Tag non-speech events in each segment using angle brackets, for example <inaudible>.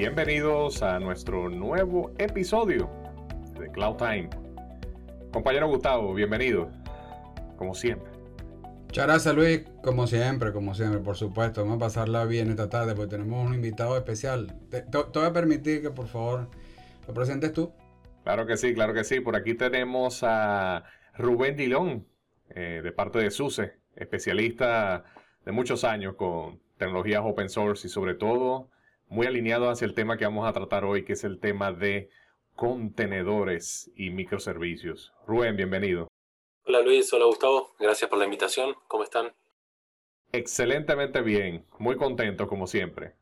Bienvenidos a nuestro nuevo episodio de Cloud Time. Compañero Gustavo, bienvenido, como siempre. Muchas gracias Luis, como siempre, como siempre, por supuesto. Vamos a pasarla bien esta tarde porque tenemos un invitado especial. Te, voy a permitir que por favor lo presentes tú. Claro que sí, claro que sí. Por aquí tenemos a Rubén Dilón, eh, de parte de SUSE, especialista de muchos años con tecnologías open source y sobre todo muy alineado hacia el tema que vamos a tratar hoy, que es el tema de contenedores y microservicios. Rubén, bienvenido. Hola Luis, hola Gustavo, gracias por la invitación. ¿Cómo están? Excelentemente bien, muy contento como siempre.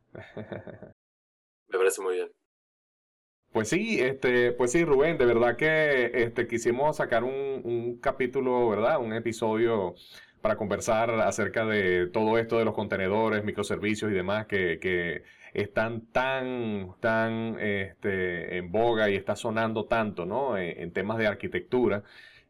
Me parece muy bien. Pues sí, este, pues sí, Rubén, de verdad que este, quisimos sacar un, un capítulo, ¿verdad? Un episodio para conversar acerca de todo esto de los contenedores, microservicios y demás que, están tan, tan este, en boga y está sonando tanto, ¿no? En, temas de arquitectura,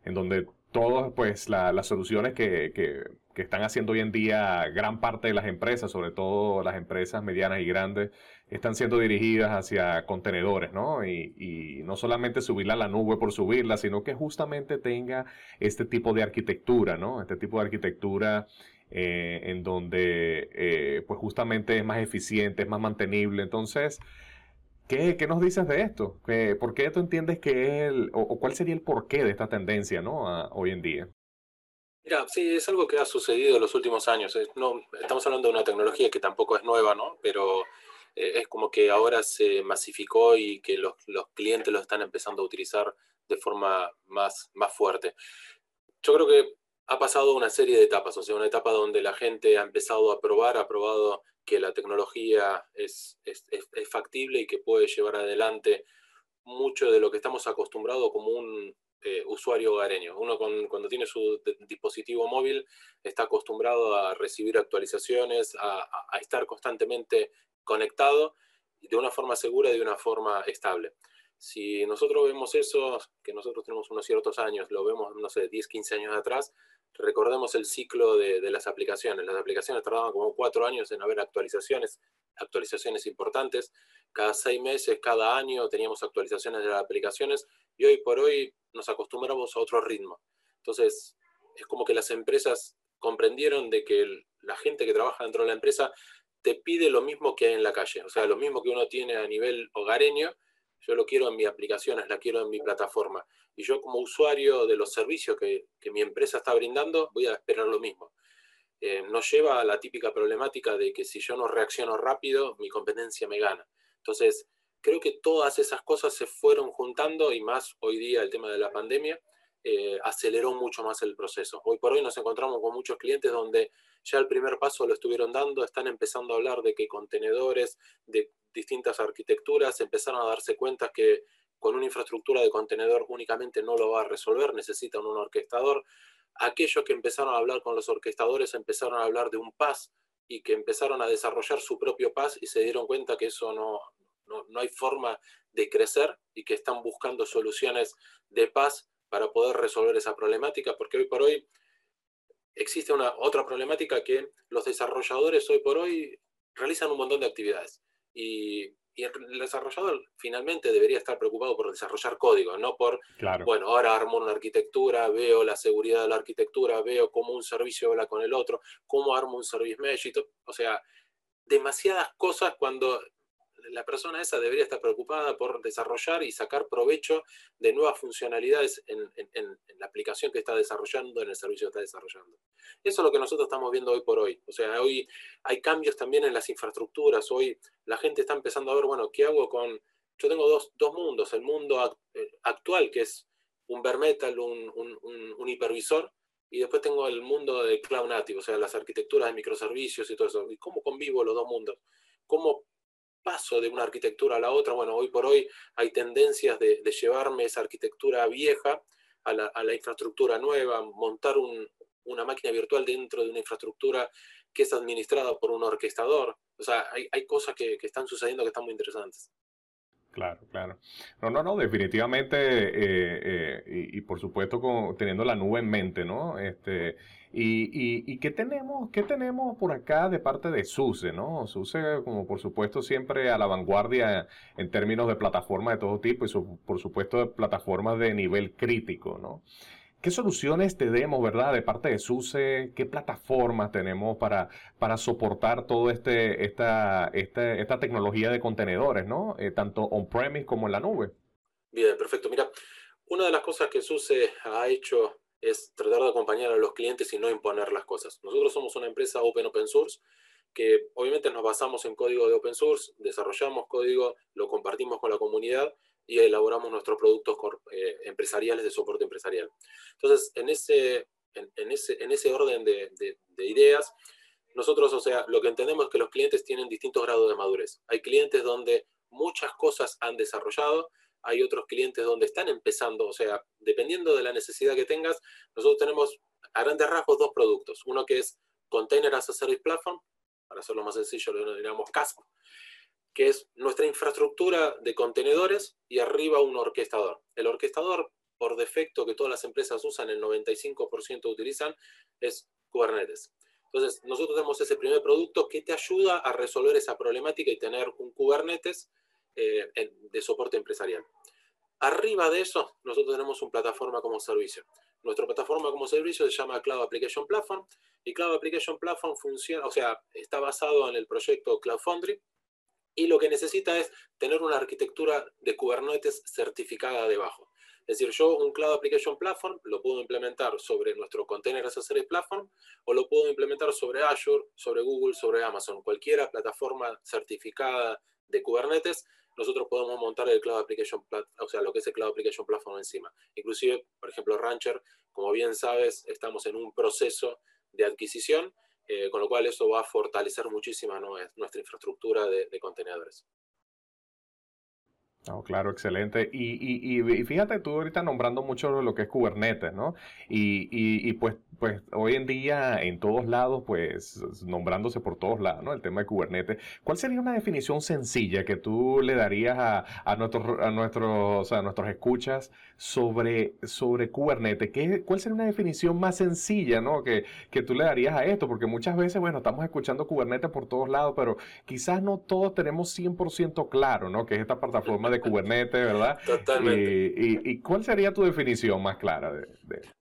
en donde todas pues las soluciones que, que, que, están haciendo hoy en día gran parte de las empresas, sobre todo las empresas medianas y grandes, están siendo dirigidas hacia contenedores, ¿no? Y, no solamente subirla a la nube por subirla, sino que justamente tenga este tipo de arquitectura, ¿no? Este tipo de arquitectura eh, en donde eh, pues justamente es más eficiente, es más mantenible. Entonces, ¿qué, qué nos dices de esto? ¿Por qué tú entiendes que el, o, cuál sería el porqué de esta tendencia, ¿no? hoy en día. Mira, sí, es algo que ha sucedido en los últimos años. No, estamos hablando de una tecnología que tampoco es nueva, ¿no? Pero eh, es como que ahora se masificó y que los, los, clientes lo están empezando a utilizar de forma más, más fuerte. Yo creo que ha pasado una serie de etapas, o sea, una etapa donde la gente ha empezado a probar, ha probado que la tecnología es, es, es, factible y que puede llevar adelante mucho de lo que estamos acostumbrados como un eh, usuario hogareño. Uno cuando tiene su dispositivo móvil está acostumbrado a recibir actualizaciones, a, a, estar constantemente conectado de una forma segura y de una forma estable. Si nosotros vemos eso, que nosotros tenemos unos ciertos años, lo vemos, no sé, 10, 15 años atrás, recordemos el ciclo de, las aplicaciones. Las aplicaciones tardaban como cuatro años en haber actualizaciones, actualizaciones importantes. Cada seis meses, cada año teníamos actualizaciones de las aplicaciones y hoy por hoy nos acostumbramos a otro ritmo. Entonces, es como que las empresas comprendieron de que la gente que trabaja dentro de la empresa te pide lo mismo que hay en la calle, o sea, lo mismo que uno tiene a nivel hogareño, yo lo quiero en mi aplicaciones, la quiero en mi plataforma. Y yo como usuario de los servicios que, mi empresa está brindando, voy a esperar lo mismo. Eh, nos lleva a la típica problemática de que si yo no reacciono rápido, mi competencia me gana. Entonces, creo que todas esas cosas se fueron juntando y más hoy día el tema de la pandemia eh, aceleró mucho más el proceso. Hoy por hoy nos encontramos con muchos clientes donde ya el primer paso lo estuvieron dando, están empezando a hablar de que contenedores de distintas arquitecturas empezaron a darse cuenta que con una infraestructura de contenedor únicamente no lo va a resolver, necesitan un orquestador. Aquellos que empezaron a hablar con los orquestadores empezaron a hablar de un PAS y que empezaron a desarrollar su propio PAS y se dieron cuenta que eso no, no, no hay forma de crecer y que están buscando soluciones de PAS para poder resolver esa problemática, porque hoy por hoy existe una otra problemática que los desarrolladores hoy por hoy realizan un montón de actividades y, el desarrollador finalmente debería estar preocupado por desarrollar código, no por, bueno, ahora armo una arquitectura, veo la seguridad de la arquitectura, veo cómo un servicio habla con el otro, cómo armo un service mesh, o sea, demasiadas cosas cuando la persona esa debería estar preocupada por desarrollar y sacar provecho de nuevas funcionalidades en, la aplicación que está desarrollando, en el servicio que está desarrollando. Eso es lo que nosotros estamos viendo hoy por hoy. O sea, hoy hay cambios también en las infraestructuras. Hoy la gente está empezando a ver, bueno, ¿qué hago con...? Yo tengo dos, mundos. El mundo eh, actual, que es un bare metal, un, un, hipervisor, y después tengo el mundo de cloud native, o sea, las arquitecturas de microservicios y todo eso. ¿Y cómo convivo los dos mundos? ¿Cómo paso de una arquitectura a la otra. Bueno, hoy por hoy hay tendencias de, llevarme esa arquitectura vieja a la, infraestructura nueva, montar una máquina virtual dentro de una infraestructura que es administrada por un orquestador. O sea, hay, cosas que, están sucediendo que están muy interesantes. Claro, claro. No, no, no, definitivamente, eh, eh, y, por supuesto con, teniendo la nube en mente, ¿no? Este, y, y, qué tenemos, qué tenemos por acá de parte de SUSE, ¿no? SUSE, como por supuesto, siempre a la vanguardia en términos de plataformas de todo tipo y por supuesto de plataformas de nivel crítico, ¿no? ¿Qué soluciones tenemos, verdad, de parte de SUSE? ¿Qué plataformas tenemos para, para soportar toda este, esta, esta, tecnología de contenedores, ¿no? Eh, tanto on-premise como en la nube. Bien, perfecto. Mira, una de las cosas que SUSE ha hecho es tratar de acompañar a los clientes y no imponer las cosas. Nosotros somos una empresa open open source que obviamente nos basamos en código de open source, desarrollamos código, lo compartimos con la comunidad y elaboramos nuestros productos eh, empresariales de soporte empresarial. Entonces, en ese, en, ese, en ese orden de, de, ideas, nosotros, o sea, lo que entendemos es que los clientes tienen distintos grados de madurez. Hay clientes donde muchas cosas han desarrollado, hay otros clientes donde están empezando, o sea, dependiendo de la necesidad que tengas, nosotros tenemos a grandes rasgos dos productos. Uno que es Container as a Service Platform, para hacerlo más sencillo, lo denominamos CASP, que es nuestra infraestructura de contenedores y arriba un orquestador. El orquestador, por defecto, que todas las empresas usan, el 95% utilizan, es Kubernetes. Entonces, nosotros tenemos ese primer producto que te ayuda a resolver esa problemática y tener un Kubernetes eh, de soporte empresarial. Arriba de eso, nosotros tenemos una plataforma como servicio. Nuestra plataforma como servicio se llama Cloud Application Platform y Cloud Application Platform funciona, o sea, está basado en el proyecto Cloud Foundry, y lo que necesita es tener una arquitectura de Kubernetes certificada debajo. Es decir, yo un Cloud Application Platform lo puedo implementar sobre nuestro Container as a Service Platform o lo puedo implementar sobre Azure, sobre Google, sobre Amazon. Cualquiera plataforma certificada de Kubernetes, nosotros podemos montar el Cloud Application Platform, o sea, lo que es el Cloud Application Platform encima. Inclusive, por ejemplo, Rancher, como bien sabes, estamos en un proceso de adquisición eh, con lo cual eso va a fortalecer muchísimo nuestra infraestructura de contenedores claro, excelente. Y, y, fíjate, tú ahorita nombrando mucho lo que es Kubernetes, ¿no? Y, pues, pues hoy en día en todos lados, pues nombrándose por todos lados, ¿no? El tema de Kubernetes. ¿Cuál sería una definición sencilla que tú le darías a, a nuestros, a nuestros, a nuestros escuchas sobre, sobre Kubernetes? ¿Qué, ¿Cuál sería una definición más sencilla, ¿no? Que, que tú le darías a esto, porque muchas veces, bueno, estamos escuchando Kubernetes por todos lados, pero quizás no todos tenemos 100% claro, ¿no? Que es esta plataforma de Kubernetes, ¿verdad? <laughs> Totalmente. ¿Y, cuál sería tu definición más clara de,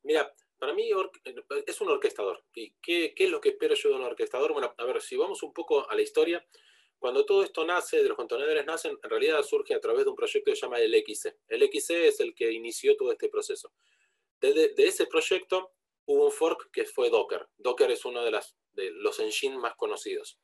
Mira, para mí es un orquestador. ¿Y qué, es lo que espero yo de un orquestador? Bueno, a ver, si vamos un poco a la historia, cuando todo esto nace, de los contenedores nacen, en realidad surge a través de un proyecto que se llama el XC. El XC es el que inició todo este proceso. De, ese proyecto hubo un fork que fue Docker. Docker es uno de, las, de los engines más conocidos.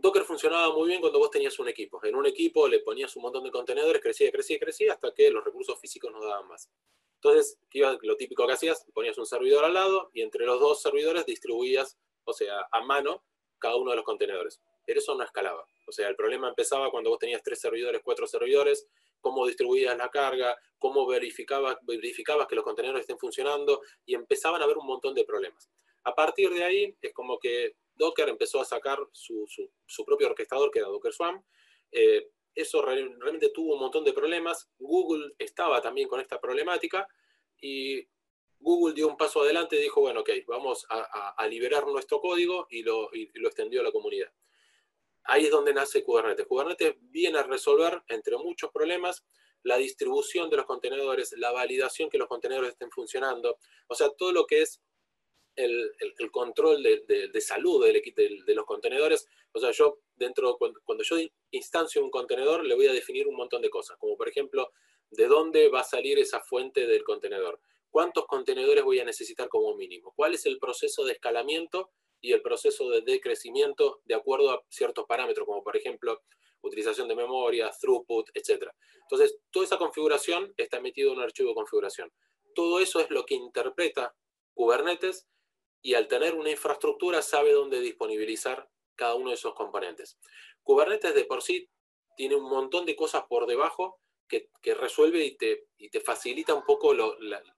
Docker funcionaba muy bien cuando vos tenías un equipo. En un equipo le ponías un montón de contenedores, crecía, crecía, crecía, hasta que los recursos físicos no daban más. Entonces, lo típico que hacías, ponías un servidor al lado y entre los dos servidores distribuías, o sea, a mano, cada uno de los contenedores. Pero eso no escalaba. O sea, el problema empezaba cuando vos tenías tres servidores, cuatro servidores, cómo distribuías la carga, cómo verificabas, verificabas que los contenedores estén funcionando y empezaban a haber un montón de problemas. A partir de ahí es como que Docker empezó a sacar su, propio orquestador, que era Docker Swarm. Eh, eso realmente tuvo un montón de problemas. Google estaba también con esta problemática y Google dio un paso adelante y dijo, bueno, ok, vamos a, liberar nuestro código y lo, lo, extendió a la comunidad. Ahí es donde nace Kubernetes. Kubernetes viene a resolver, entre muchos problemas, la distribución de los contenedores, la validación que los contenedores estén funcionando, o sea, todo lo que es el, control de, salud de, los contenedores. O sea, yo dentro, cuando, cuando, yo instancio un contenedor, le voy a definir un montón de cosas, como por ejemplo, de dónde va a salir esa fuente del contenedor, cuántos contenedores voy a necesitar como mínimo, cuál es el proceso de escalamiento y el proceso de decrecimiento de acuerdo a ciertos parámetros, como por ejemplo utilización de memoria, throughput, etc. Entonces, toda esa configuración está metido en un archivo de configuración. Todo eso es lo que interpreta Kubernetes y al tener una infraestructura sabe dónde disponibilizar cada uno de esos componentes. Kubernetes de por sí tiene un montón de cosas por debajo que, resuelve y te, y te, facilita un poco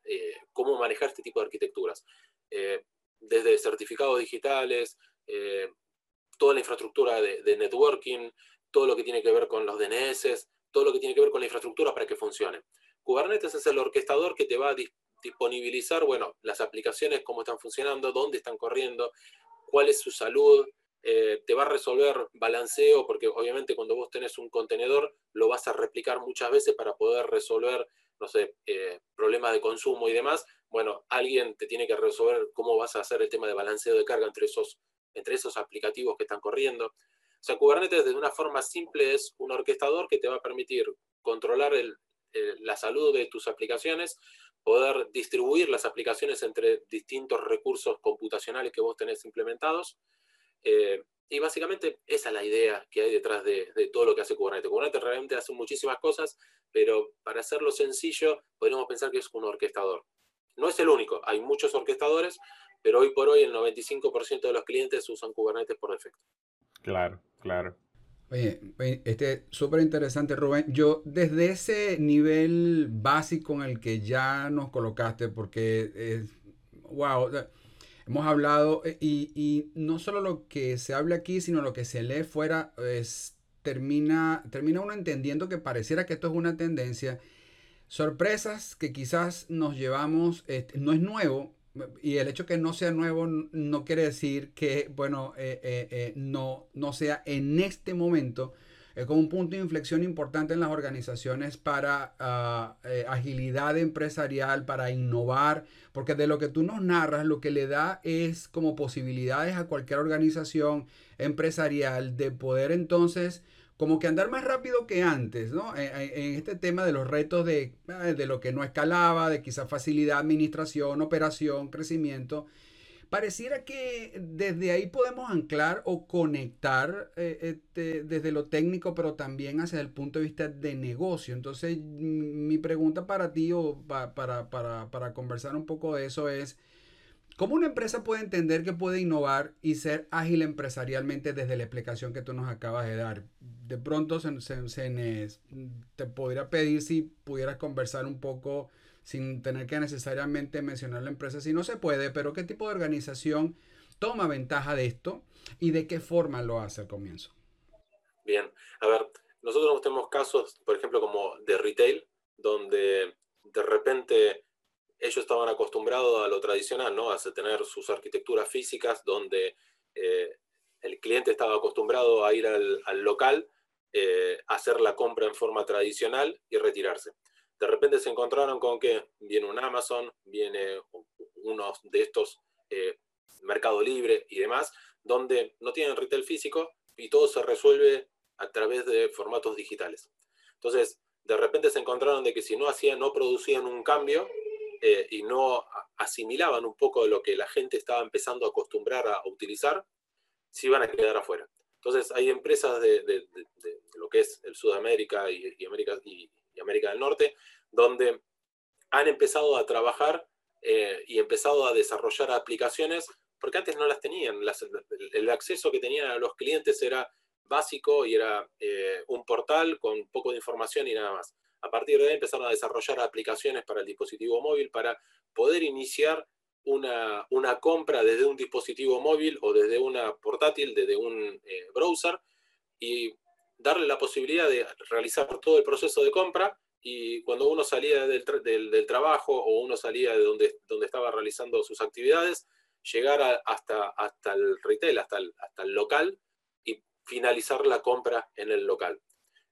eh, cómo manejar este tipo de arquitecturas. Eh, desde certificados digitales, eh, toda la infraestructura de, networking, todo lo que tiene que ver con los DNS, todo lo que tiene que ver con la infraestructura para que funcione. Kubernetes es el orquestador que te va disponibilizar, bueno, las aplicaciones, cómo están funcionando, dónde están corriendo, cuál es su salud, eh, te va a resolver balanceo, porque obviamente cuando vos tenés un contenedor lo vas a replicar muchas veces para poder resolver, no sé, eh, problemas de consumo y demás. Bueno, alguien te tiene que resolver cómo vas a hacer el tema de balanceo de carga entre esos, entre esos aplicativos que están corriendo. O sea, Kubernetes de una forma simple es un orquestador que te va a permitir controlar el, eh, la salud de tus aplicaciones, poder distribuir las aplicaciones entre distintos recursos computacionales que vos tenés implementados. Eh, y básicamente esa es la idea que hay detrás de, todo lo que hace Kubernetes. Kubernetes realmente hace muchísimas cosas, pero para hacerlo sencillo, podríamos pensar que es un orquestador. No es el único, hay muchos orquestadores, pero hoy por hoy el 95% de los clientes usan Kubernetes por defecto. Claro, claro. Oye, este súper interesante, Rubén. Yo, desde ese nivel básico en el que ya nos colocaste, porque es, wow, hemos hablado, eh, y, no solo lo que se habla aquí, sino lo que se lee fuera, es, termina, termina uno entendiendo que pareciera que esto es una tendencia. Sorpresas que quizás nos llevamos, este, no es nuevo, y el hecho que no sea nuevo no quiere decir que, bueno, eh, eh, eh, no, no sea en este momento. Es como un punto de inflexión importante en las organizaciones para ah, agilidad empresarial, para innovar, porque de lo que tú nos narras, lo que le da es como posibilidades a cualquier organización empresarial de poder entonces como que andar más rápido que antes, ¿no? En, este tema de los retos de, eh, de, lo que no escalaba, de quizá facilidad, administración, operación, crecimiento. Pareciera que desde ahí podemos anclar o conectar eh, este, desde lo técnico, pero también hacia el punto de vista de negocio. Entonces, mi pregunta para ti o para, para, para conversar un poco de eso es, ¿Cómo una empresa puede entender que puede innovar y ser ágil empresarialmente desde la explicación que tú nos acabas de dar? De pronto se, te podría pedir si pudieras conversar un poco sin tener que necesariamente mencionar la empresa, si no se puede, pero qué tipo de organización toma ventaja de esto y de qué forma lo hace al comienzo. Bien, a ver, nosotros tenemos casos, por ejemplo, como de retail, donde de repente ellos estaban acostumbrados a lo tradicional, ¿no? A tener sus arquitecturas físicas donde eh, el cliente estaba acostumbrado a ir al, local, eh, hacer la compra en forma tradicional y retirarse. De repente se encontraron con que viene un Amazon, viene uno de estos eh, Mercado Libre y demás, donde no tienen retail físico y todo se resuelve a través de formatos digitales. Entonces, de repente se encontraron de que si no hacían, no producían un cambio, eh, y no asimilaban un poco de lo que la gente estaba empezando a acostumbrar a, utilizar, se iban a quedar afuera. Entonces hay empresas de, lo que es el Sudamérica y, América, y, América del Norte, donde han empezado a trabajar eh, y empezado a desarrollar aplicaciones, porque antes no las tenían. el, acceso que tenían a los clientes era básico y era eh, un portal con poco de información y nada más. A partir de ahí empezaron a desarrollar aplicaciones para el dispositivo móvil para poder iniciar una, compra desde un dispositivo móvil o desde una portátil, desde un eh, browser y darle la posibilidad de realizar todo el proceso de compra y cuando uno salía del, trabajo o uno salía de donde, donde estaba realizando sus actividades, llegar hasta, hasta el retail, hasta el, hasta el local y finalizar la compra en el local.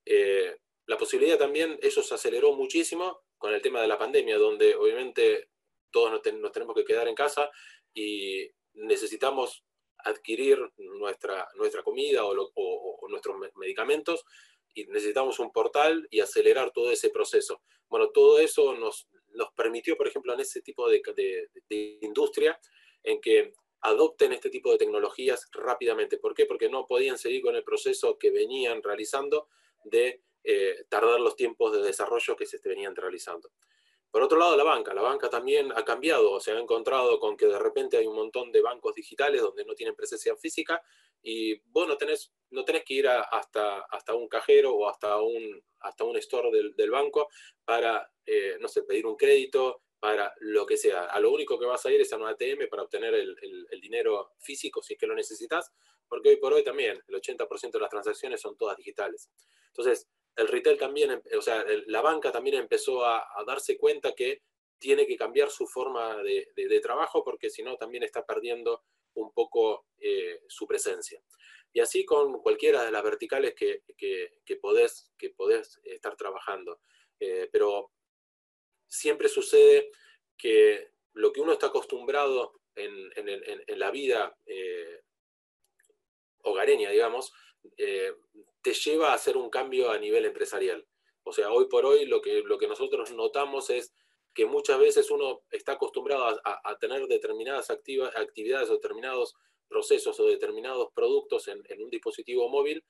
Eh, la posibilidad también, eso se aceleró muchísimo con el tema de la pandemia, donde obviamente todos nos, tenemos que quedar en casa y necesitamos adquirir nuestra, nuestra comida o, nuestros medicamentos y necesitamos un portal y acelerar todo ese proceso. Bueno, todo eso nos, nos permitió, por ejemplo, en ese tipo de, de, industria, en que adopten este tipo de tecnologías rápidamente. ¿Por qué? Porque no podían seguir con el proceso que venían realizando de eh, tardar los tiempos de desarrollo que se venían realizando. Por otro lado, la banca. La banca también ha cambiado, se ha encontrado con que de repente hay un montón de bancos digitales donde no tienen presencia física y vos no tenés, no tenés que ir hasta, hasta un cajero o hasta un, hasta un store del, banco para, eh, no sé, pedir un crédito, para lo que sea. A lo único que vas a ir es a un ATM para obtener el, el dinero físico si es que lo necesitas, porque hoy por hoy también el 80% de las transacciones son todas digitales. Entonces, el retail también, o sea, la banca también empezó a, darse cuenta que tiene que cambiar su forma de, trabajo porque si no también está perdiendo un poco eh, su presencia. Y así con cualquiera de las verticales que, que, podés, que podés estar trabajando. Eh, pero siempre sucede que lo que uno está acostumbrado en, la vida eh, hogareña, digamos, te lleva a hacer un cambio a nivel empresarial. O sea, hoy por hoy lo que, lo que nosotros notamos es que muchas veces uno está acostumbrado a, tener determinadas actividades o determinados procesos o determinados productos en, un dispositivo móvil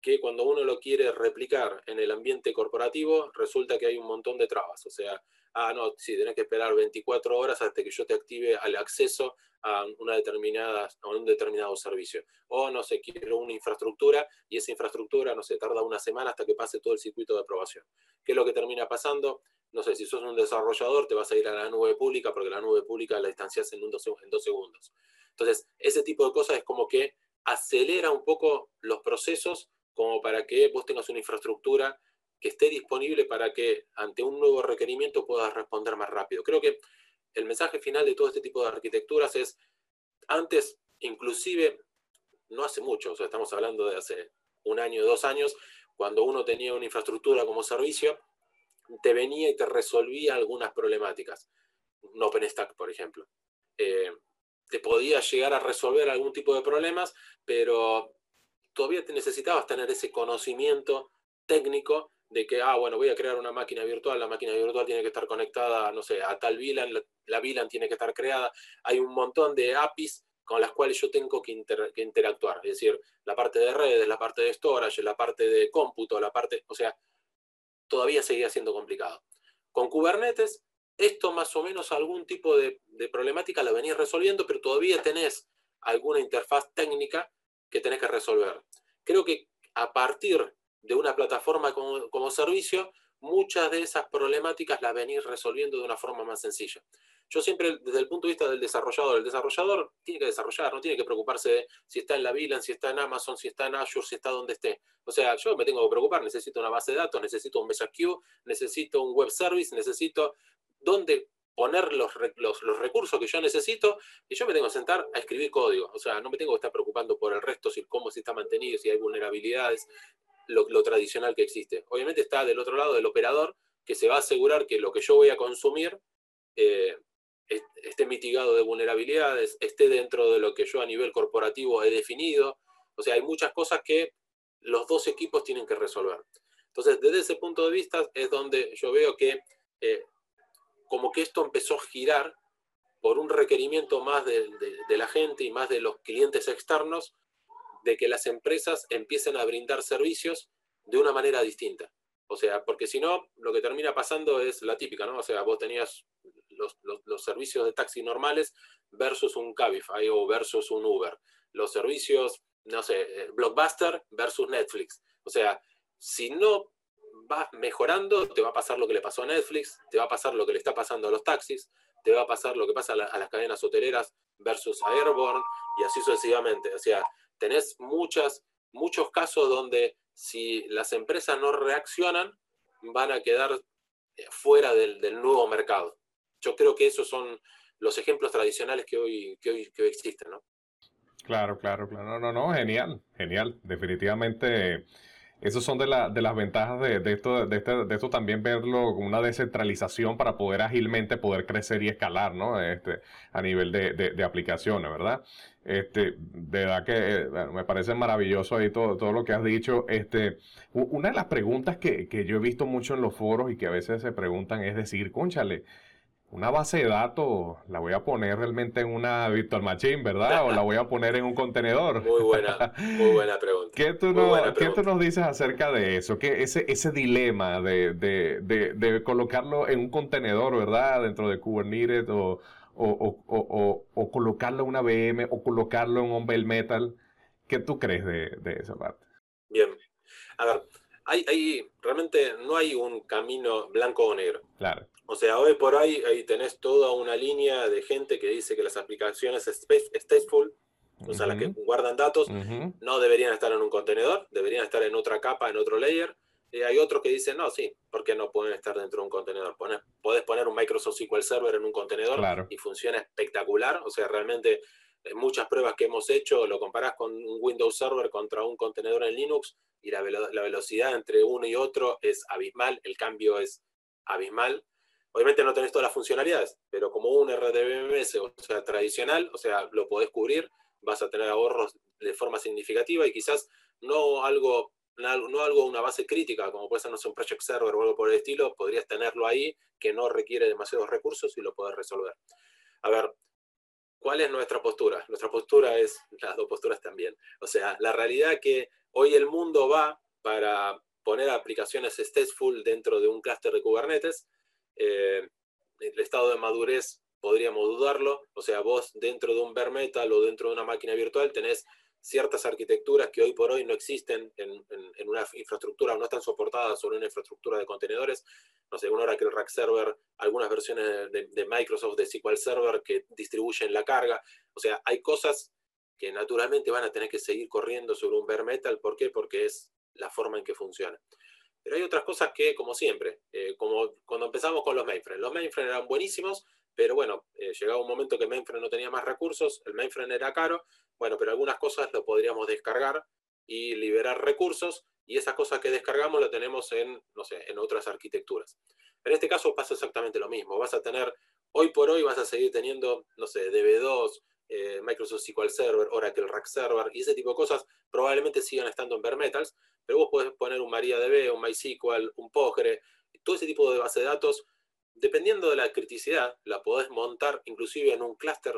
que cuando uno lo quiere replicar en el ambiente corporativo resulta que hay un montón de trabas. O sea, ah, no, sí, tenés que esperar 24 horas hasta que yo te active el acceso a, una determinada, un determinado servicio. O, no sé, quiero una infraestructura y esa infraestructura, no sé, tarda una semana hasta que pase todo el circuito de aprobación. ¿Qué es lo que termina pasando? No sé, si sos un desarrollador, te vas a ir a la nube pública porque la nube pública la distancias en, en dos segundos. Entonces, ese tipo de cosas es como que acelera un poco los procesos como para que vos tengas una infraestructura que esté disponible para que ante un nuevo requerimiento puedas responder más rápido. Creo que el mensaje final de todo este tipo de arquitecturas es, antes, inclusive, no hace mucho, o sea, estamos hablando de hace un año, dos años, cuando uno tenía una infraestructura como servicio, te venía y te resolvía algunas problemáticas. Un OpenStack, por ejemplo. Eh, te podía llegar a resolver algún tipo de problemas, pero todavía te necesitabas tener ese conocimiento técnico de que, ah, bueno, voy a crear una máquina virtual, la máquina virtual tiene que estar conectada, no sé, a tal VLAN, la, VLAN tiene que estar creada. Hay un montón de APIs con las cuales yo tengo que, interactuar, es decir, la parte de redes, la parte de storage, la parte de cómputo, la parte, o sea, todavía seguía siendo complicado. Con Kubernetes esto más o menos algún tipo de, problemática la venís resolviendo, pero todavía tenés alguna interfaz técnica que tenés que resolver. Creo que a partir de una plataforma como, servicio, muchas de esas problemáticas las venís resolviendo de una forma más sencilla. Yo siempre, desde el punto de vista del desarrollador, el desarrollador tiene que desarrollar, no tiene que preocuparse de si está en la VLAN, si está en Amazon, si está en Azure, si está donde esté. O sea, yo me tengo que preocupar, necesito una base de datos, necesito un Mesa Queue, necesito un web service, necesito dónde poner los, los, recursos que yo necesito y yo me tengo que sentar a escribir código. O sea, no me tengo que estar preocupando por el resto, si cómo se está mantenido, si hay vulnerabilidades, lo, tradicional que existe. Obviamente está del otro lado del operador que se va a asegurar que lo que yo voy a consumir eh, esté mitigado de vulnerabilidades, esté dentro de lo que yo a nivel corporativo he definido. O sea, hay muchas cosas que los dos equipos tienen que resolver. Entonces, desde ese punto de vista es donde yo veo que eh, como que esto empezó a girar por un requerimiento más de, la gente y más de los clientes externos, de que las empresas empiecen a brindar servicios de una manera distinta. O sea, porque si no, lo que termina pasando es la típica, ¿no? O sea, vos tenías los, servicios de taxi normales versus un Cabify o versus un Uber. Los servicios, no sé, eh, Blockbuster versus Netflix. O sea, si no vas mejorando, te va a pasar lo que le pasó a Netflix, te va a pasar lo que le está pasando a los taxis, te va a pasar lo que pasa a, las cadenas hoteleras versus a Airborne y así sucesivamente. O sea, tenés muchas, muchos casos donde si las empresas no reaccionan, van a quedar eh, fuera del, nuevo mercado. Yo creo que esos son los ejemplos tradicionales que hoy, que hoy, que existen, ¿no? Claro, claro, claro. No, no, no, genial, genial. Definitivamente esas son de, de las ventajas de, esto, de, este, de esto también verlo como una descentralización para poder ágilmente poder crecer y escalar, ¿no? Este, a nivel de, aplicaciones, ¿verdad? Este, de verdad que eh, me parece maravilloso ahí todo, todo lo que has dicho. Este, una de las preguntas que, que yo he visto mucho en los foros y que a veces se preguntan es decir, conchale, una base de datos la voy a poner realmente en una virtual machine, ¿verdad? O la voy a poner en un contenedor. Muy buena, muy buena pregunta. ¿Qué tú, nos dices acerca de eso? ¿Qué, ese, ese dilema de, de, de, colocarlo en un contenedor, ¿verdad? Dentro de Kubernetes o, o, o, o, colocarlo en una VM o colocarlo en un Bell Metal. ¿Qué tú crees de, esa parte? Bien. A ver, hay, hay, realmente no hay un camino blanco o negro. Claro. O sea, hoy por hoy ahí tenés toda una línea de gente que dice que las aplicaciones stateful, o sea, las que guardan datos, no deberían estar en un contenedor, deberían estar en otra capa, en otro layer. Y hay otros que dicen, no, sí, porque no pueden estar dentro de un contenedor? Puedes poner un Microsoft SQL Server en un contenedor y funciona espectacular. O sea, realmente en muchas pruebas que hemos hecho, lo comparás con un Windows Server contra un contenedor en Linux y la, la velocidad entre uno y otro es abismal, el cambio es abismal. Obviamente no tenés todas las funcionalidades, pero como un RDBMS, o sea, tradicional, o sea, lo podés cubrir, vas a tener ahorros de forma significativa y quizás no algo no algo, una base crítica, como puede ser no sé, un project server o algo por el estilo, podrías tenerlo ahí que no requiere demasiados recursos y lo puedes resolver. A ver, ¿cuál es nuestra postura? Nuestra postura es las dos posturas también. O sea, la realidad que hoy el mundo va para poner aplicaciones stateful dentro de un clúster de Kubernetes. Eh, el estado de madurez podríamos dudarlo. O sea, vos dentro de un bare metal o dentro de una máquina virtual tenés ciertas arquitecturas que hoy por hoy no existen en, una infraestructura, no están soportadas sobre una infraestructura de contenedores, no sé, un Oracle Rack Server, algunas versiones de, Microsoft de SQL Server que distribuyen la carga, o sea, hay cosas que naturalmente van a tener que seguir corriendo sobre un bare metal, ¿por qué? Porque es la forma en que funciona. Pero hay otras cosas que, como siempre, eh, como cuando empezamos con los mainframes, los mainframes eran buenísimos, pero bueno, eh, llegaba un momento que mainframe no tenía más recursos, el mainframe era caro, bueno, pero algunas cosas lo podríamos descargar y liberar recursos, y esas cosas que descargamos lo tenemos en, no sé, en otras arquitecturas. En este caso pasa exactamente lo mismo. Vas a tener, hoy por hoy vas a seguir teniendo, no sé, DB2, eh, Microsoft SQL Server, Oracle Rack Server, y ese tipo de cosas probablemente sigan estando en bare metals, pero vos podés poner un MariaDB, un MySQL, un Postgre, todo ese tipo de base de datos dependiendo de la criticidad, la podés montar inclusive en un clúster,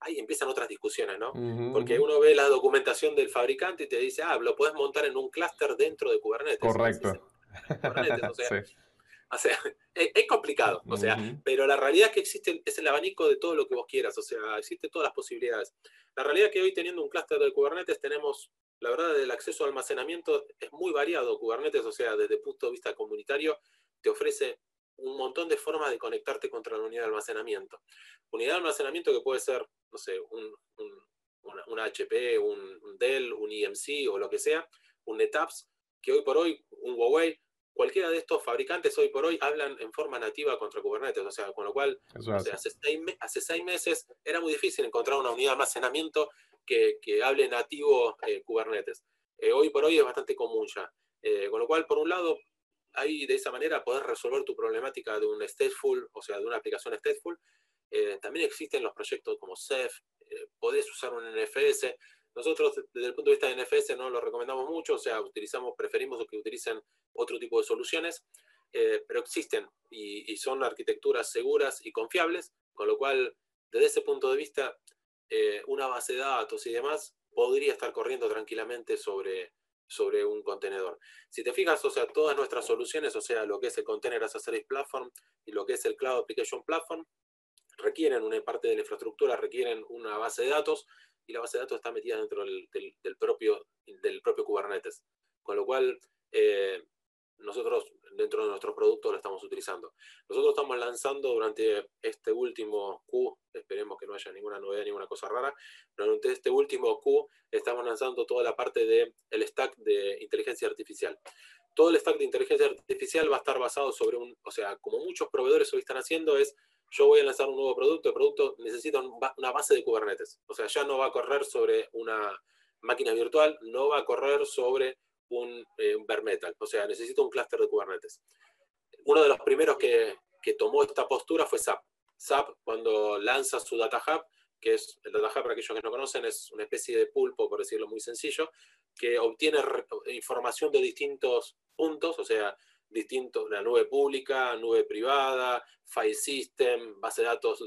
ahí empiezan otras discusiones, ¿no? Porque uno ve la documentación del fabricante y te dice, ah, lo podés montar en un clúster dentro de Kubernetes. Correcto. o <laughs> sea, <laughs> es, complicado, o sea, pero la realidad es que existe, es el abanico de todo lo que vos quieras, o sea, existen todas las posibilidades. La realidad es que hoy teniendo un clúster de Kubernetes tenemos, la verdad, el acceso al almacenamiento es muy variado. Kubernetes, o sea, desde el punto de vista comunitario, te ofrece un montón de formas de conectarte contra la unidad de almacenamiento. Unidad de almacenamiento que puede ser, no sé, un, una, HP, un, Dell, un EMC o lo que sea, un NetApps, que hoy por hoy, un Huawei, cualquiera de estos fabricantes hoy por hoy hablan en forma nativa contra Kubernetes, o sea, con lo cual, hace, seis, meses era muy difícil encontrar una unidad de almacenamiento que, hable nativo eh, Kubernetes. Eh, hoy por hoy es bastante común ya. Eh, con lo cual, por un lado, ahí de esa manera podés resolver tu problemática de un stateful, o sea, de una aplicación stateful. También existen los proyectos como Ceph, podés usar un NFS. Nosotros desde el punto de vista de NFS no lo recomendamos mucho, o sea, utilizamos, preferimos que utilicen otro tipo de soluciones, eh, pero existen y, son arquitecturas seguras y confiables, con lo cual, desde ese punto de vista, una base de datos y demás podría estar corriendo tranquilamente sobre, sobre un contenedor. Si te fijas, o sea, todas nuestras soluciones, o sea, lo que es el Container as a Service Platform y lo que es el Cloud Application Platform, requieren una parte de la infraestructura, requieren una base de datos y la base de datos está metida dentro del, propio, del propio Kubernetes. Con lo cual, eh, nosotros dentro de nuestros productos lo estamos utilizando. Nosotros estamos lanzando durante este último Q, esperemos que no haya ninguna novedad, ninguna cosa rara, durante este último Q estamos lanzando toda la parte del el stack de inteligencia artificial. Todo el stack de inteligencia artificial va a estar basado sobre un, o sea, como muchos proveedores hoy están haciendo es, yo voy a lanzar un nuevo producto, el producto necesita una base de Kubernetes. O sea, ya no va a correr sobre una máquina virtual, no va a correr sobre un, eh, un bare metal, o sea, necesito un clúster de Kubernetes. Uno de los primeros que, que, tomó esta postura fue SAP. SAP, cuando lanza su Data Hub, que es el Data Hub, para aquellos que no conocen, es una especie de pulpo, por decirlo muy sencillo, que obtiene información de distintos puntos, o sea, distintos, la nube pública, nube privada, file system, base de datos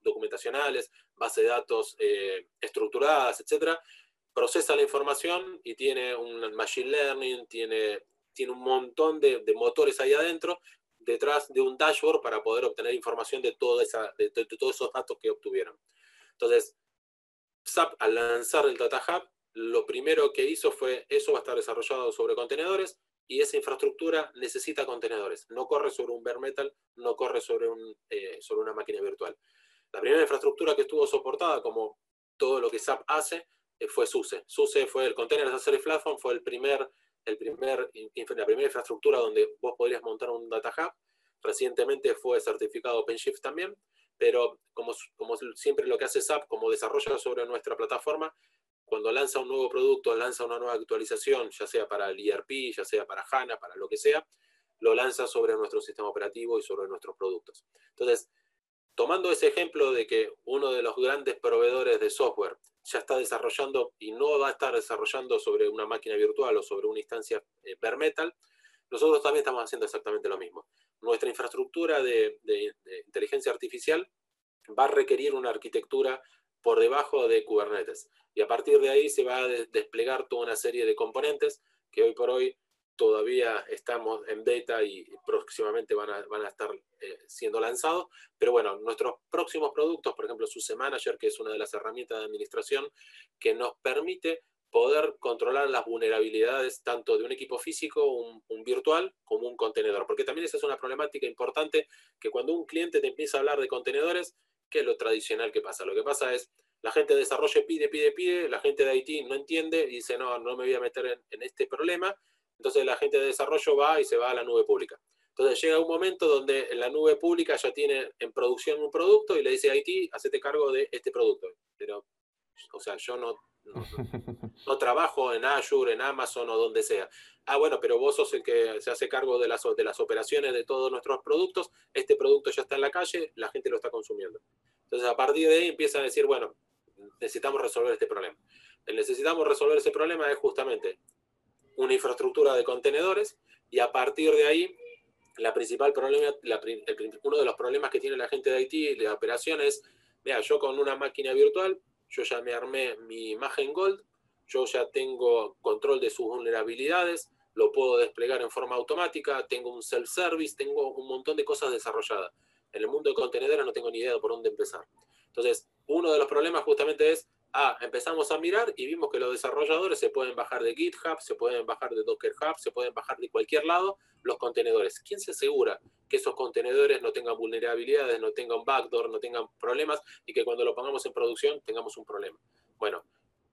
documentacionales, base de datos eh, estructuradas, etcétera, procesa la información y tiene un machine learning, tiene, tiene un montón de, motores ahí adentro, detrás de un dashboard para poder obtener información de, toda esa, de, todos esos datos que obtuvieron. Entonces, SAP al lanzar el Data Hub, lo primero que hizo fue, eso va a estar desarrollado sobre contenedores y esa infraestructura necesita contenedores. No corre sobre un bare metal, no corre sobre, un, eh, sobre una máquina virtual. La primera infraestructura que estuvo soportada, como todo lo que SAP hace, eh, fue SUSE. SUSE fue el Container as a Service Platform, fue el primer el primer, la primera infraestructura donde vos podrías montar un data hub. Recientemente fue certificado OpenShift también, pero como, como siempre lo que hace SAP, como desarrolla sobre nuestra plataforma, cuando lanza un nuevo producto, lanza una nueva actualización, ya sea para el ERP, ya sea para HANA, para lo que sea, lo lanza sobre nuestro sistema operativo y sobre nuestros productos. Entonces, tomando ese ejemplo de que uno de los grandes proveedores de software ya está desarrollando y no va a estar desarrollando sobre una máquina virtual o sobre una instancia eh, bare metal, nosotros también estamos haciendo exactamente lo mismo. Nuestra infraestructura de, inteligencia artificial va a requerir una arquitectura por debajo de Kubernetes. Y a partir de ahí se va a desplegar toda una serie de componentes que hoy por hoy todavía estamos en beta y próximamente van a, van a estar eh, siendo lanzados. Pero bueno, nuestros próximos productos, por ejemplo, SUSE Manager, que es una de las herramientas de administración que nos permite poder controlar las vulnerabilidades tanto de un equipo físico, un, un, virtual, como un contenedor. Porque también esa es una problemática importante que cuando un cliente te empieza a hablar de contenedores, ¿qué es lo tradicional que pasa? Lo que pasa es, la gente de desarrollo pide, pide, pide, la gente de IT no entiende y dice, no, no me voy a meter en este problema, entonces la gente de desarrollo va y se va a la nube pública. Entonces llega un momento donde la nube pública ya tiene en producción un producto y le dice a IT, hacete cargo de este producto. Pero, o sea, yo no, <laughs> no, trabajo en Azure, en Amazon o donde sea. Ah, bueno, pero vos sos el que se hace cargo de las, de las operaciones de todos nuestros productos. Este producto ya está en la calle, la gente lo está consumiendo. Entonces, a partir de ahí empiezan a decir, bueno, necesitamos resolver este problema. El necesitamos resolver ese problema es justamente una infraestructura de contenedores y a partir de ahí, la principal problema, uno de los problemas que tiene la gente de IT y de operaciones, mira, yo con una máquina virtual, yo ya me armé mi imagen Gold, yo ya tengo control de sus vulnerabilidades, lo puedo desplegar en forma automática, tengo un self-service, tengo un montón de cosas desarrolladas. En el mundo de contenedores no tengo ni idea de por dónde empezar. Entonces, uno de los problemas justamente es Ah, empezamos a mirar y vimos que los desarrolladores se pueden bajar de GitHub, se pueden bajar de Docker Hub, se pueden bajar de cualquier lado los contenedores. ¿Quién se asegura que esos contenedores no tengan vulnerabilidades, no tengan backdoor, no tengan problemas y que cuando lo pongamos en producción tengamos un problema? Bueno,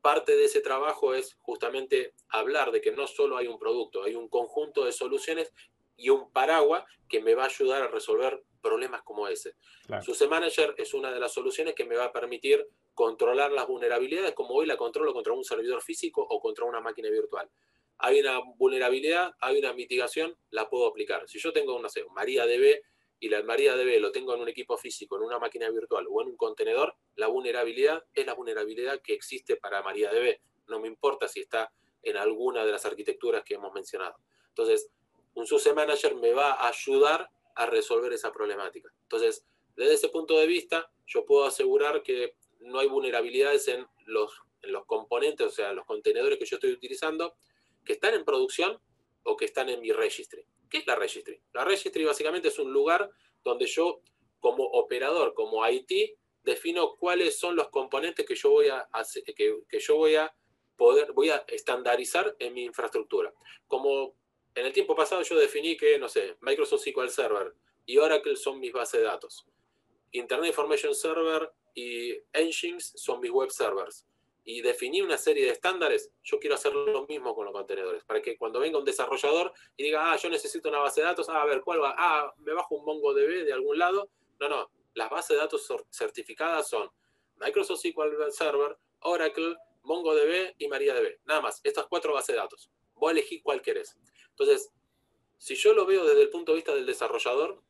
parte de ese trabajo es justamente hablar de que no solo hay un producto, hay un conjunto de soluciones y un paraguas que me va a ayudar a resolver problemas como ese. SUSE Manager es una de las soluciones que me va a permitir controlar las vulnerabilidades como hoy la controlo contra un servidor físico o contra una máquina virtual. Hay una vulnerabilidad, hay una mitigación, la puedo aplicar. Si yo tengo, no sé, MariaDB y la MariaDB lo tengo en un equipo físico, en una máquina virtual o en un contenedor, la vulnerabilidad es la vulnerabilidad que existe para MariaDB. No me importa si está en alguna de las arquitecturas que hemos mencionado. Entonces, un SUSE Manager me va a ayudar a resolver esa problemática. Entonces, desde ese punto de vista, yo puedo asegurar que no hay vulnerabilidades en los, en los componentes, o sea, los contenedores que yo estoy utilizando, que están en producción o que están en mi registry. ¿Qué es la registry? La registry básicamente es un lugar donde yo, como operador, como IT, defino cuáles son los componentes que yo voy a, que, yo voy a poder, voy a estandarizar en mi infraestructura. Como en el tiempo pasado yo definí que, no sé, Microsoft SQL Server y Oracle son mis bases de datos. Internet Information Server y Engines son mis web servers. Y definí una serie de estándares, yo quiero hacer lo mismo con los contenedores, para que cuando venga un desarrollador y diga, ah, yo necesito una base de datos, ah, a ver, ¿cuál va? Ah, me bajo un MongoDB de algún lado. No, no, las bases de datos certificadas son Microsoft SQL Server, Oracle, MongoDB y MariaDB. Nada más, estas cuatro bases de datos. Voy a elegir cuál querés. Entonces, si yo lo veo desde el punto de vista del desarrollador,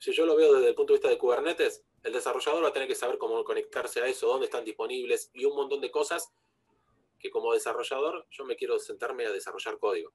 si yo lo veo desde el punto de vista de Kubernetes, el desarrollador va a tener que saber cómo conectarse a eso, dónde están disponibles y un montón de cosas que como desarrollador yo me quiero sentarme a desarrollar código.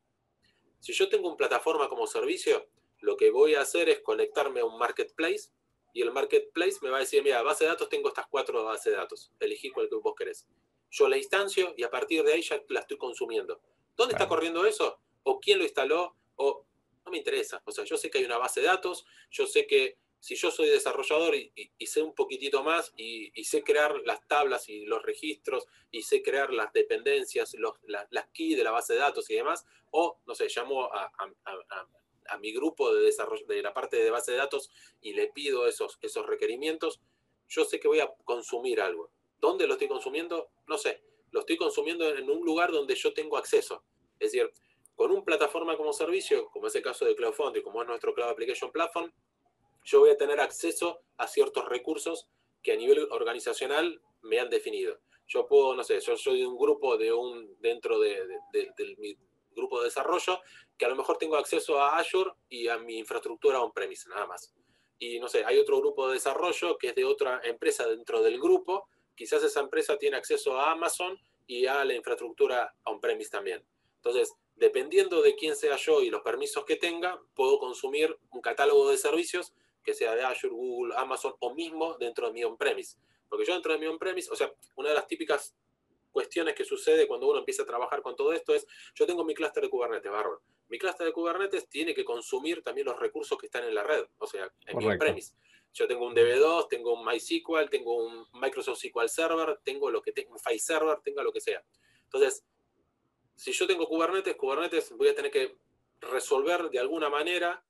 Si yo tengo una plataforma como servicio, lo que voy a hacer es conectarme a un marketplace y el marketplace me va a decir, mira, base de datos tengo estas cuatro bases de datos, elegí cuál que vos querés. Yo la instancio y a partir de ahí ya la estoy consumiendo. ¿Dónde está corriendo eso? ¿O quién lo instaló? ¿O no me interesa? O sea, yo sé que hay una base de datos, yo sé que si yo soy desarrollador y, sé un poquitito más y, sé crear las tablas y los registros y sé crear las dependencias, las keys de la base de datos y demás, o no sé, llamo a, mi grupo de desarrollo de la parte de base de datos y le pido esos, esos requerimientos, yo sé que voy a consumir algo. ¿Dónde lo estoy consumiendo? No sé. Lo estoy consumiendo en un lugar donde yo tengo acceso. Es decir, con un plataforma como servicio, como es el caso de Cloud como es nuestro Cloud Application Platform, yo voy a tener acceso a ciertos recursos que a nivel organizacional me han definido. Yo puedo, no sé, yo soy de un grupo de un, dentro de, mi grupo de desarrollo, que a lo mejor tengo acceso a Azure y a mi infraestructura on-premise, nada más. Y no sé, hay otro grupo de desarrollo que es de otra empresa dentro del grupo, quizás esa empresa tiene acceso a Amazon y a la infraestructura on-premise también. Entonces, dependiendo de quién sea yo y los permisos que tenga, puedo consumir un catálogo de servicios que sea de Azure, Google, Amazon o mismo dentro de mi on-premise. Porque yo dentro de mi on-premise, o sea, una de las típicas cuestiones que sucede cuando uno empieza a trabajar con todo esto es, yo tengo mi clúster de Kubernetes, bárbaro. Mi clúster de Kubernetes tiene que consumir también los recursos que están en la red, o sea, en mi on-premise. Yo tengo un DB2, tengo un MySQL, tengo un Microsoft SQL Server, tengo lo que tengo, un File Server, tenga lo que sea. Entonces, si yo tengo Kubernetes, Kubernetes voy a tener que resolver de alguna manera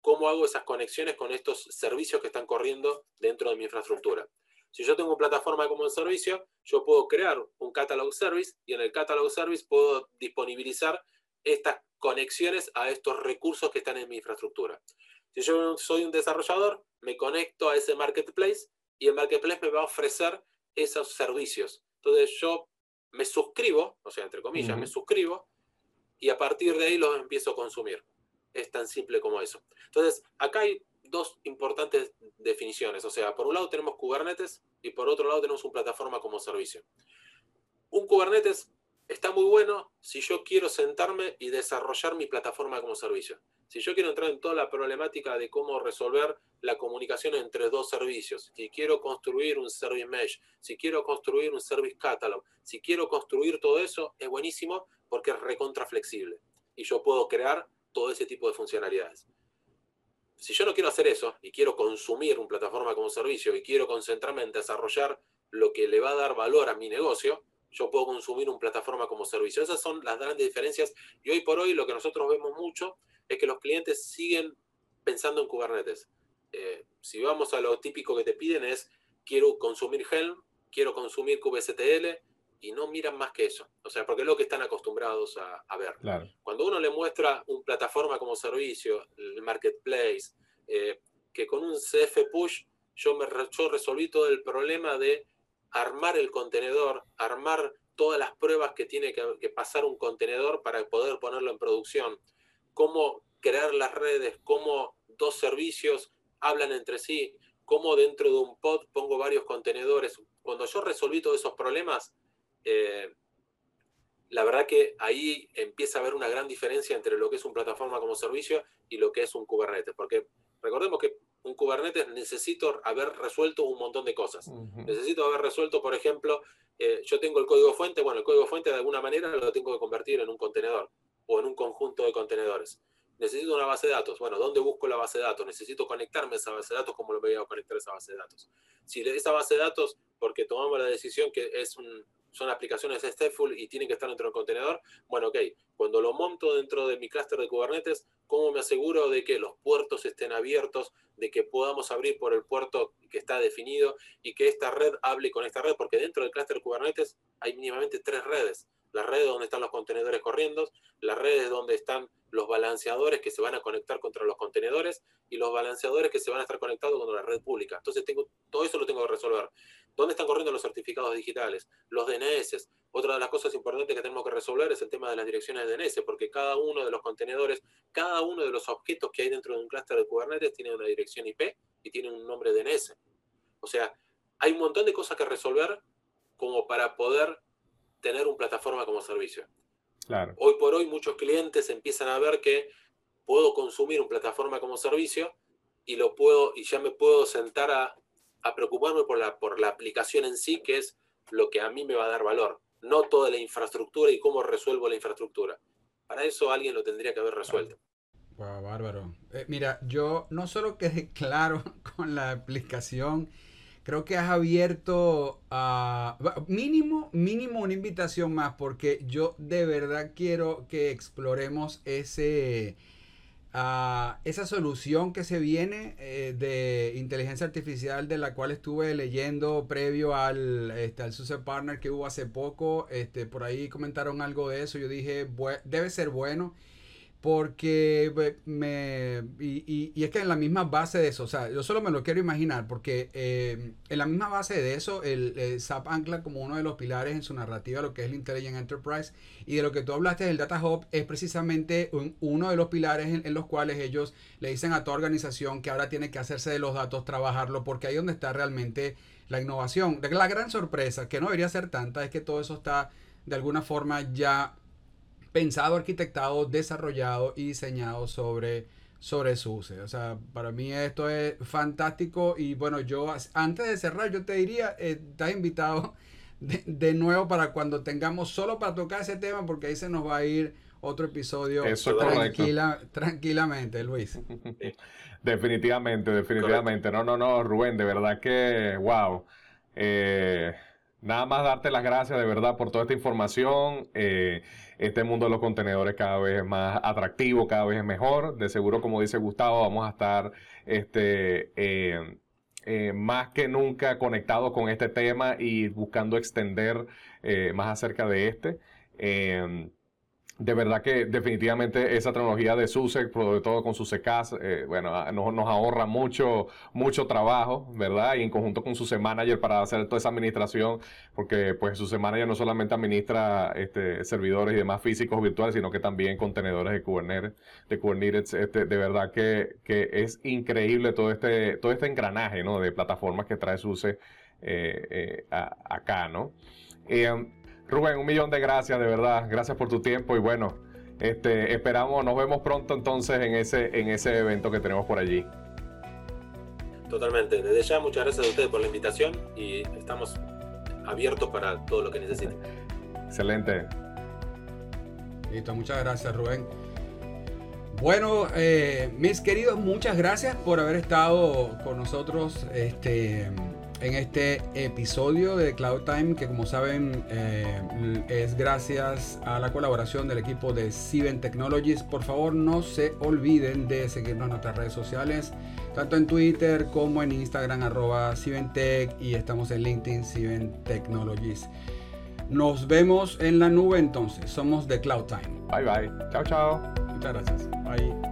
cómo hago esas conexiones con estos servicios que están corriendo dentro de mi infraestructura. Si yo tengo una plataforma como un servicio, yo puedo crear un catalog service y en el catalog service puedo disponibilizar estas conexiones a estos recursos que están en mi infraestructura. Si yo soy un desarrollador, me conecto a ese marketplace y el marketplace me va a ofrecer esos servicios. Entonces yo me suscribo, o sea, entre comillas, me suscribo y a partir de ahí los empiezo a consumir. Es tan simple como eso. Entonces, acá hay dos importantes definiciones. O sea, por un lado tenemos Kubernetes y por otro lado tenemos una plataforma como servicio. Un Kubernetes está muy bueno si yo quiero sentarme y desarrollar mi plataforma como servicio. Si yo quiero entrar en toda la problemática de cómo resolver la comunicación entre dos servicios, si quiero construir un service mesh, si quiero construir un service catalog, si quiero construir todo eso, es buenísimo porque es recontra flexible y yo puedo crear todo ese tipo de funcionalidades. Si yo no quiero hacer eso y quiero consumir una plataforma como servicio y quiero concentrarme en desarrollar lo que le va a dar valor a mi negocio, yo puedo consumir una plataforma como servicio. Esas son las grandes diferencias y hoy por hoy lo que nosotros vemos mucho es que los clientes siguen pensando en Kubernetes. Eh, si vamos a lo típico que te piden es, quiero consumir Helm, quiero consumir kubectl, y no miran más que eso. O sea, porque es lo que están acostumbrados a, ver. Cuando uno le muestra una plataforma como servicio, el marketplace, eh, que con un CF push yo, me, yo resolví todo el problema de armar el contenedor, armar todas las pruebas que tiene que, pasar un contenedor para poder ponerlo en producción, cómo crear las redes, cómo dos servicios hablan entre sí, cómo dentro de un pod pongo varios contenedores. Cuando yo resolví todos esos problemas, eh, la verdad que ahí empieza a haber una gran diferencia entre lo que es una plataforma como servicio y lo que es un Kubernetes, porque recordemos que un Kubernetes necesito haber resuelto un montón de cosas. Necesito haber resuelto, por ejemplo, eh, yo tengo el código fuente, bueno, el código fuente de alguna manera lo tengo que convertir en un contenedor o en un conjunto de contenedores. Necesito una base de datos. Bueno, ¿dónde busco la base de datos? Necesito conectarme a esa base de datos. ¿Cómo lo voy a conectar a esa base de datos? Si esa base de datos, porque tomamos la decisión que es un, son aplicaciones stateful y tienen que estar dentro del contenedor, bueno, ok, cuando lo monto dentro de mi clúster de Kubernetes, ¿cómo me aseguro de que los puertos estén abiertos, de que podamos abrir por el puerto que está definido y que esta red hable con esta red? Porque dentro del clúster Kubernetes hay mínimamente tres redes. Las redes donde están los contenedores corriendo, las redes donde están los balanceadores que se van a conectar contra los contenedores y los balanceadores que se van a estar conectados con la red pública. Entonces, tengo, todo eso lo tengo que resolver. ¿Dónde están corriendo los certificados digitales? Los DNS. Otra de las cosas importantes que tenemos que resolver es el tema de las direcciones de DNS, porque cada uno de los contenedores, cada uno de los objetos que hay dentro de un clúster de Kubernetes tiene una dirección IP y tiene un nombre DNS. O sea, hay un montón de cosas que resolver como para poder tener una plataforma como servicio. Claro. Hoy por hoy muchos clientes empiezan a ver que puedo consumir una plataforma como servicio y lo puedo y ya me puedo sentar a a preocuparme por la, por la aplicación en sí, que es lo que a mí me va a dar valor, no toda la infraestructura y cómo resuelvo la infraestructura. Para eso alguien lo tendría que haber resuelto. Wow, bárbaro. Eh, mira, yo no solo quedé <laughs> claro con la aplicación, creo que has abierto a mínimo, mínimo una invitación más, porque yo de verdad quiero que exploremos ese esa solución que se viene eh, de inteligencia artificial de la cual estuve leyendo previo al, este, al Partner que hubo hace poco. Este, por ahí comentaron algo de eso. Yo dije, debe ser bueno. Porque me... Y, y, es que en la misma base de eso, o sea, yo solo me lo quiero imaginar, porque eh, en la misma base de eso, el, SAP ancla como uno de los pilares en su narrativa lo que es el Intelligent Enterprise, y de lo que tú hablaste del Data Hub es precisamente uno de los pilares en, los cuales ellos le dicen a toda organización que ahora tiene que hacerse de los datos, trabajarlo, porque ahí es donde está realmente la innovación. La gran sorpresa, que no debería ser tanta, es que todo eso está de alguna forma ya pensado, arquitectado, desarrollado y diseñado sobre, sobre SUSE. O sea, para mí esto es fantástico y bueno, yo antes de cerrar, yo te diría, eh, estás invitado <laughs> de, nuevo para cuando tengamos solo para tocar ese tema, porque ahí se nos va a ir otro episodio Eso tranquila, tranquilamente, Luis. definitivamente, definitivamente. No, no, no, Rubén, de verdad que, wow. Eh, Nada más darte las gracias de verdad por toda esta información. Eh, este mundo de los contenedores cada vez es más atractivo, cada vez es mejor. De seguro, como dice Gustavo, vamos a estar este, eh, eh, más que nunca conectados con este tema y buscando extender más acerca de este de verdad que definitivamente esa tecnología de SUSE, sobre todo con SUSE eh, bueno, ah, nos, nos, ahorra mucho, mucho trabajo, ¿verdad? Y en conjunto con SUSE Manager para hacer toda esa administración, porque pues SUSE Manager no solamente administra este, servidores y demás físicos virtuales, sino que también contenedores de Kubernetes, de Kubernetes, este, de verdad que, que, es increíble todo este, todo este engranaje, ¿no? De plataformas que trae SUSE eh, eh, acá, ¿no? Rubén, un millón de gracias, de verdad. Gracias por tu tiempo y bueno, este, esperamos, nos vemos pronto entonces en ese, en ese evento que tenemos por allí. Totalmente. Desde ya, muchas gracias a ustedes por la invitación y estamos abiertos para todo lo que necesiten. Excelente. Listo, muchas gracias, Rubén. Bueno, eh, mis queridos, muchas gracias por haber estado con nosotros. Este en este episodio de Cloud Time, que como saben eh, es gracias a la colaboración del equipo de Siben Technologies. Por favor, no se olviden de seguirnos en nuestras redes sociales, tanto en Twitter como en Instagram, arroba Tech, y estamos en LinkedIn, Siben Technologies. Nos vemos en la nube entonces. Somos de Cloud Time. Bye bye. Chao, chao. Muchas gracias. Bye.